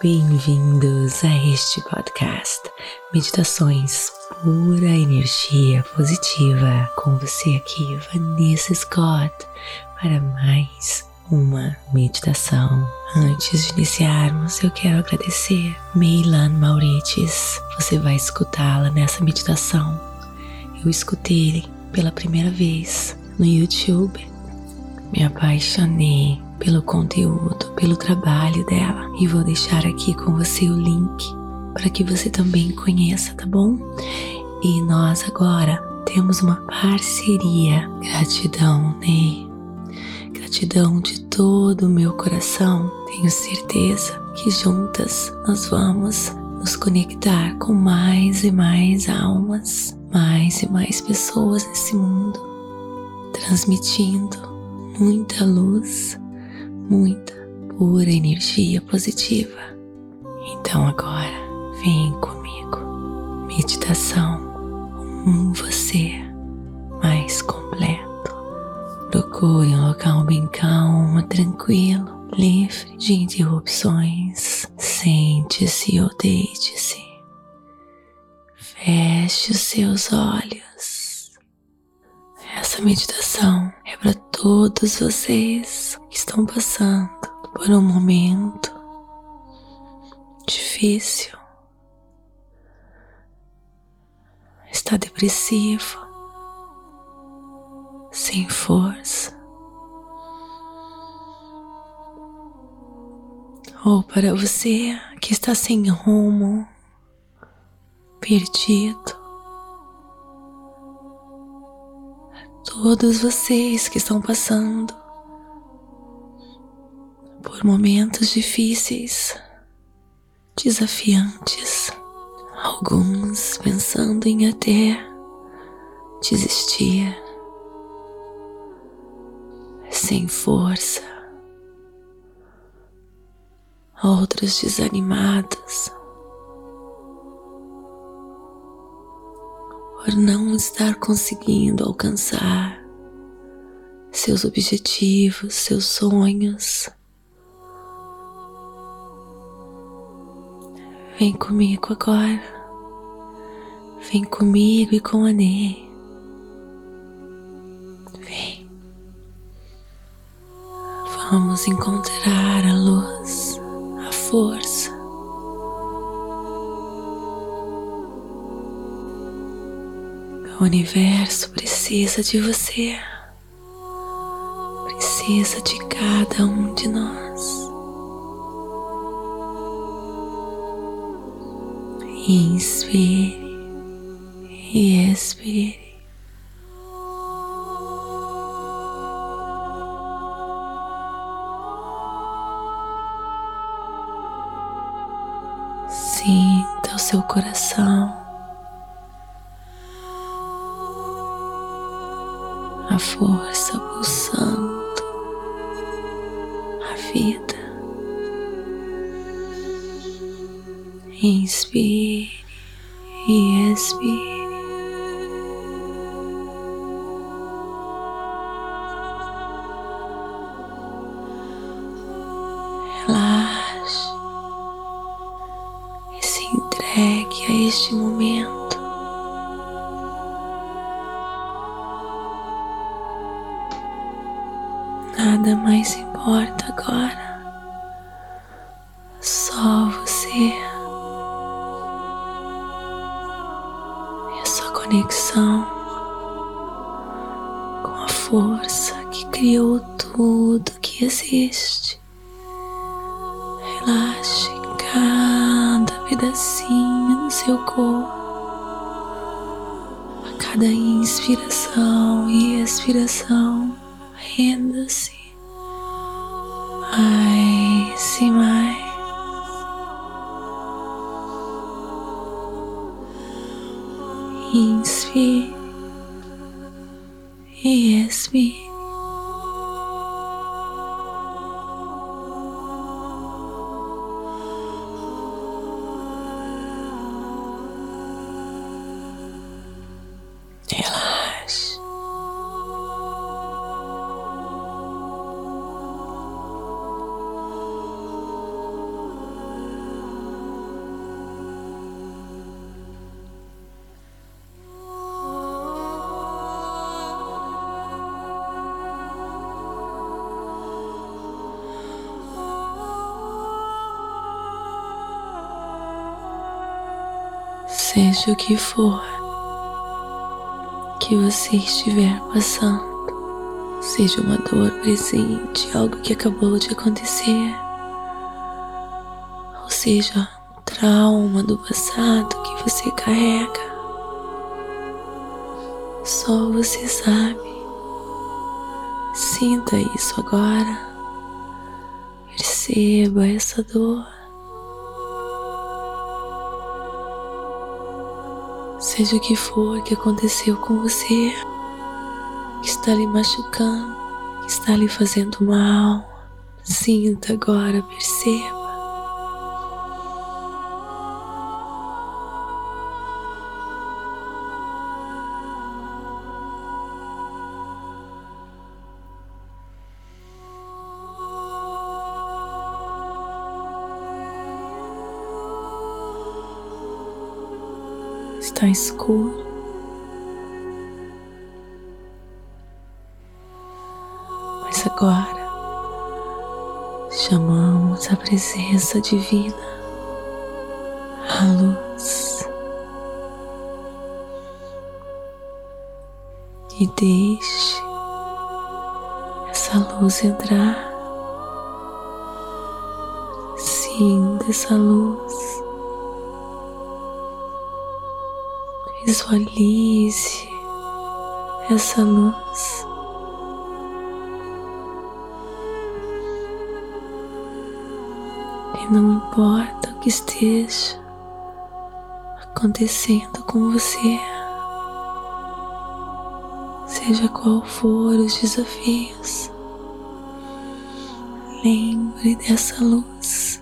Bem-vindos a este podcast Meditações Pura Energia Positiva com você aqui, Vanessa Scott, para mais uma meditação. Antes de iniciarmos, eu quero agradecer Meilan Maurites. Você vai escutá-la nessa meditação. Eu escutei pela primeira vez no YouTube. Me apaixonei pelo conteúdo, pelo trabalho dela e vou deixar aqui com você o link para que você também conheça, tá bom? E nós agora temos uma parceria. Gratidão, Ney. Gratidão de todo o meu coração. Tenho certeza que juntas nós vamos nos conectar com mais e mais almas, mais e mais pessoas nesse mundo, transmitindo muita luz muita pura energia positiva. Então agora vem comigo. Meditação um você mais completo. Procure um local bem calmo, tranquilo, livre de interrupções. Sente-se ou deite-se. Feche os seus olhos. Essa meditação é para todos vocês que estão passando por um momento difícil, está depressivo, sem força, ou para você que está sem rumo, perdido. Todos vocês que estão passando por momentos difíceis, desafiantes, alguns pensando em até desistir, sem força, outros desanimados. Por não estar conseguindo alcançar seus objetivos, seus sonhos. Vem comigo agora. Vem comigo e com a Ney. Vem. Vamos encontrar a luz, a força O universo precisa de você, precisa de cada um de nós. Inspire e expire. Sinta o seu coração. A força pulsando a vida. Inspire e expire. Cada inspiração e expiração, renda-se mais e mais. Inspire e expire. Seja o que for que você estiver passando, seja uma dor presente, algo que acabou de acontecer, ou seja, um trauma do passado que você carrega, só você sabe. Sinta isso agora. Perceba essa dor. Seja o que for que aconteceu com você, que está lhe machucando, que está lhe fazendo mal, sinta agora, perceba. Está escuro. Mas agora chamamos a presença divina, a luz, e deixe essa luz entrar. Sinta essa luz. Visualize essa luz. E não importa o que esteja acontecendo com você, seja qual for os desafios, lembre dessa luz.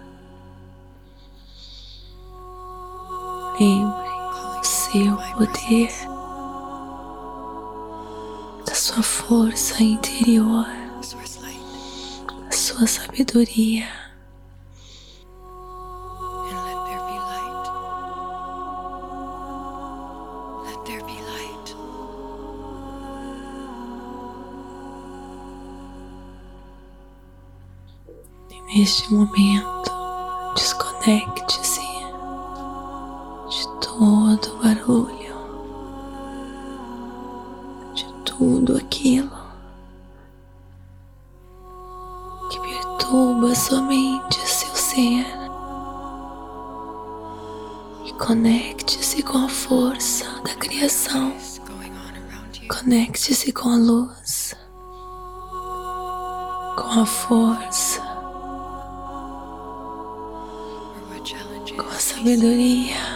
Seu poder, da sua força interior, da sua sabedoria. Neste momento, desconecte-se todo o barulho de tudo aquilo que perturba somente seu ser e conecte-se com a força da criação. Conecte-se com a luz, com a força, com a sabedoria.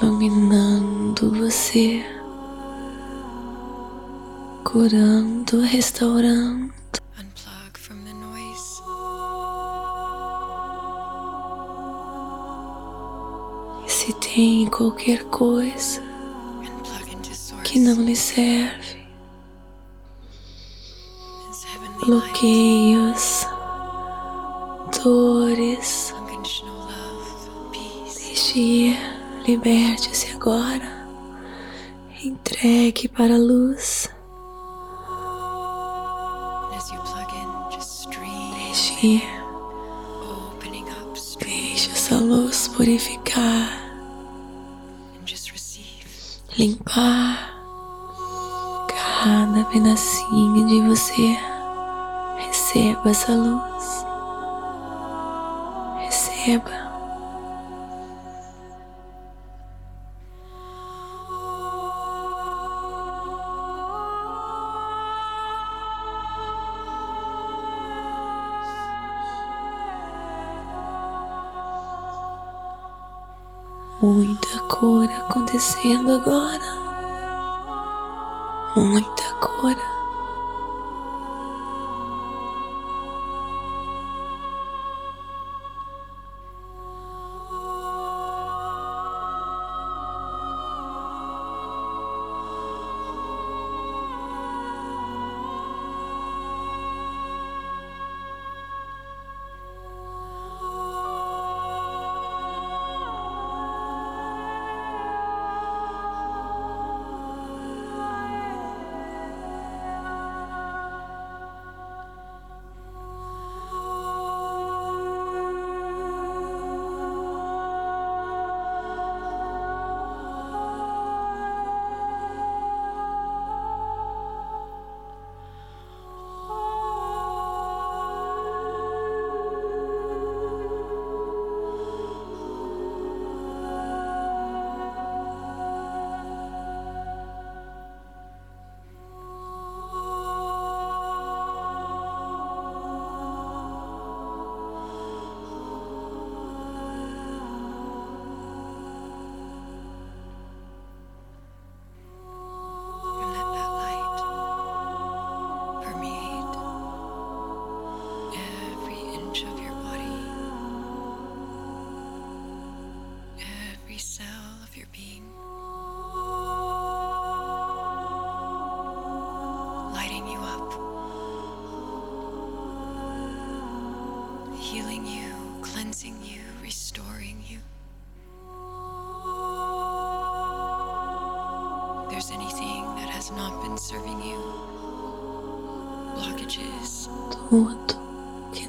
iluminando você, curando, restaurando. E se tem qualquer coisa que não lhe serve, bloqueios, dores, Liberte-se agora. Entregue para a luz. Deixe ir. Deixe essa luz purificar. Limpar cada pedacinho de você. Receba essa luz. Receba. Acontecendo agora. Muita cura.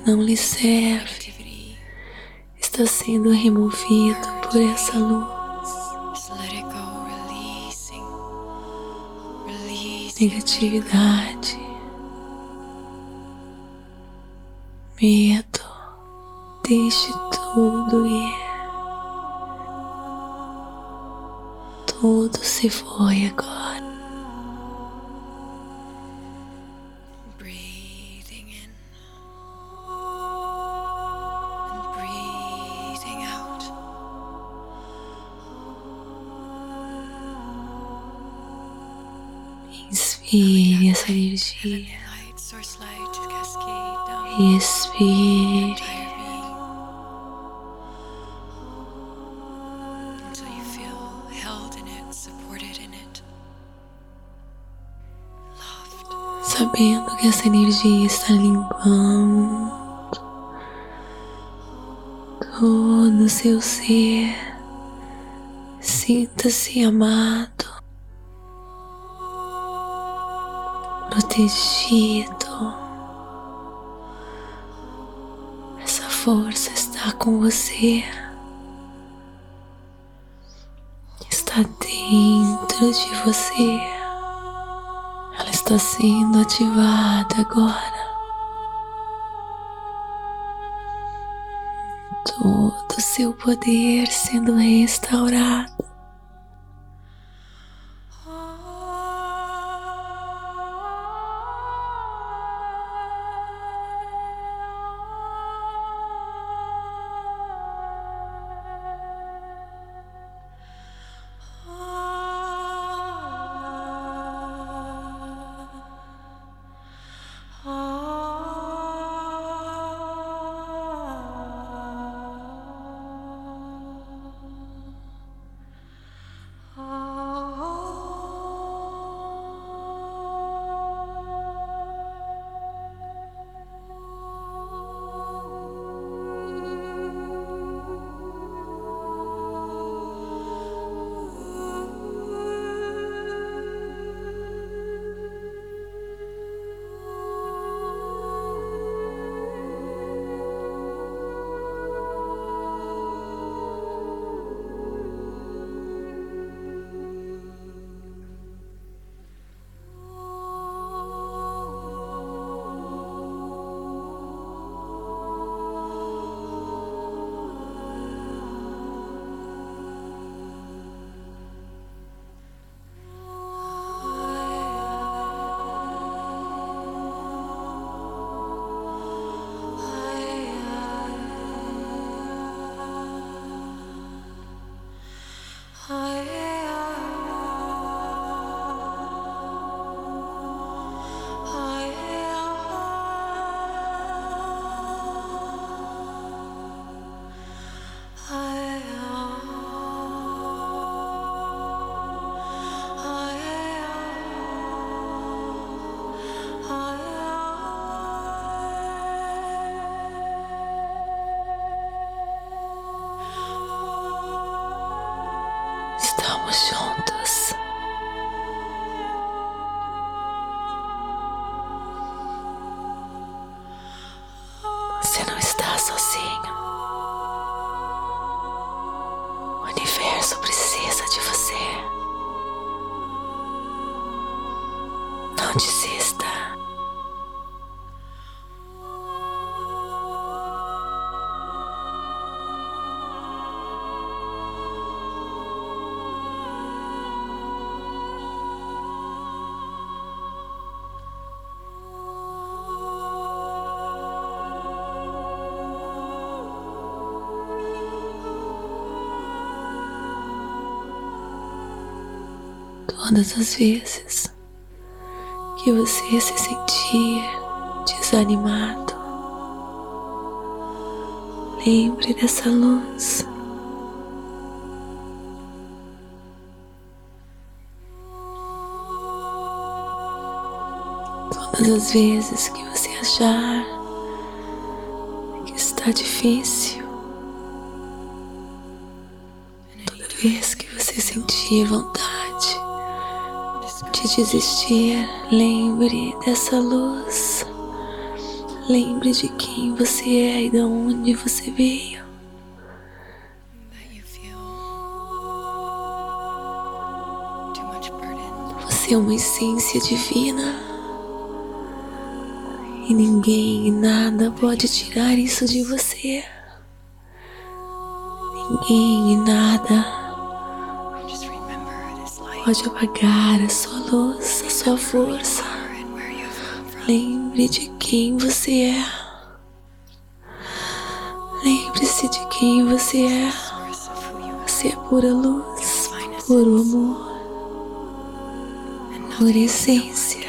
Não lhe serve está sendo removido por essa luz. Negatividade, medo, deixe tudo ir. Tudo se foi agora. Supported in it, loved. Sabendo que essa energia está limpando todo o seu ser. Sinta-se amado, protegido. Essa força está com você. Está dentro de você. Ela está sendo ativada agora. Todo o seu poder sendo restaurado. Não desista. Todas as vezes que você se sentir desanimado, lembre dessa luz. Todas as vezes que você achar que está difícil, toda vez que você sentir vontade de desistir, lembre dessa luz. Lembre de quem você é e de onde você veio. Você é uma essência divina. E ninguém e nada pode tirar isso de você. Ninguém e nada pode apagar a sua luz, a sua força. Lembre de quem você é. Lembre-se de quem você é. Você é pura luz, puro amor, pura essência.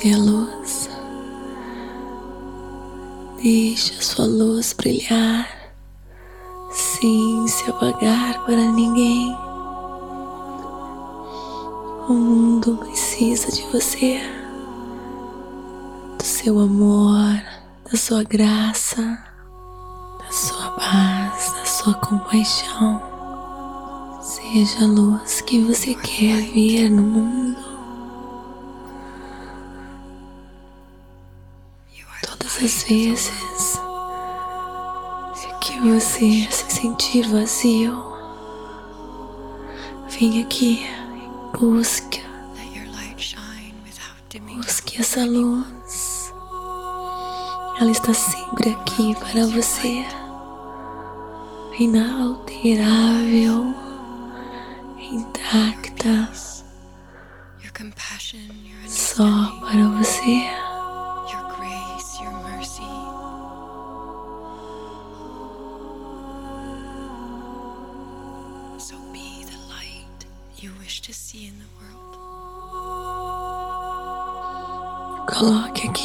Você é luz. Deixe a sua luz brilhar sem se apagar para ninguém. O mundo precisa de você, do seu amor, da sua graça, da sua paz, da sua compaixão. Seja a luz que você quer ver no mundo. As vezes que você se sentir vazio, vem aqui e busca, busque essa luz. Ela está sempre aqui para você, inalterável, intacta, só para você.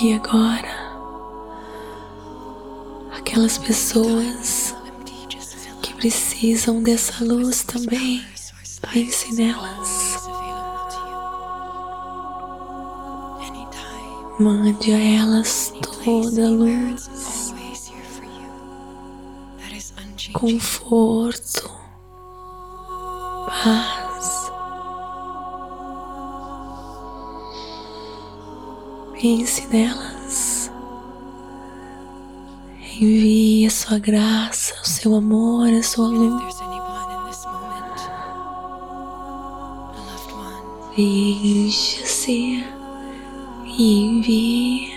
Aqui agora aquelas pessoas que precisam dessa luz também. Pense nelas. Mande a elas toda a luz, conforto, paz. Pense nelas. Envie a sua graça, o seu amor, a sua luz. Encha-se e envie.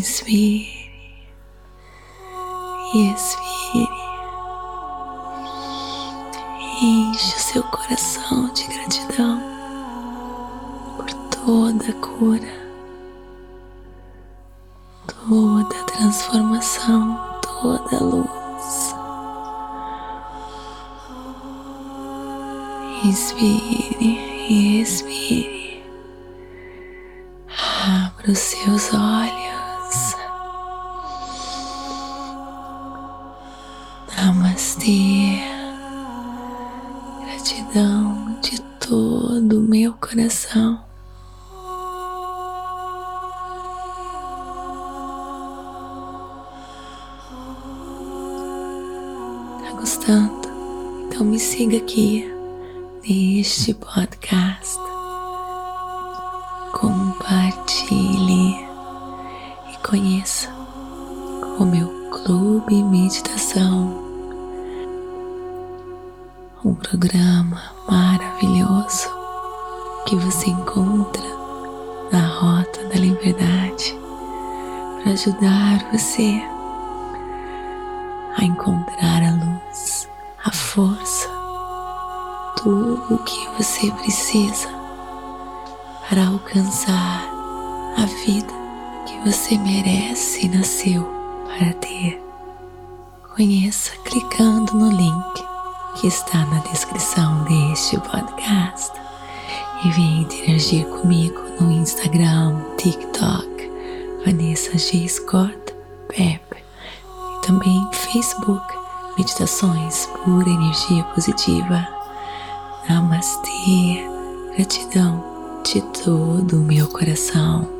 Inspire e expire. Enche o seu coração de gratidão por toda a cura, toda a transformação, toda a luz. Inspire e expire. Abra os seus olhos. Gratidão de todo o meu coração. Tá gostando? Então me siga aqui neste podcast. Compartilhe e conheça o meu Clube Meditação. Um programa maravilhoso que você encontra na Rota da Liberdade para ajudar você a encontrar a luz, a força, tudo o que você precisa para alcançar a vida que você merece e nasceu para ter. Conheça clicando no link que está na descrição deste podcast e venha interagir comigo no Instagram, TikTok, Vanessa G. Scott Pep e também Facebook, Meditações Pura Energia Positiva. Namastê, gratidão de todo o meu coração.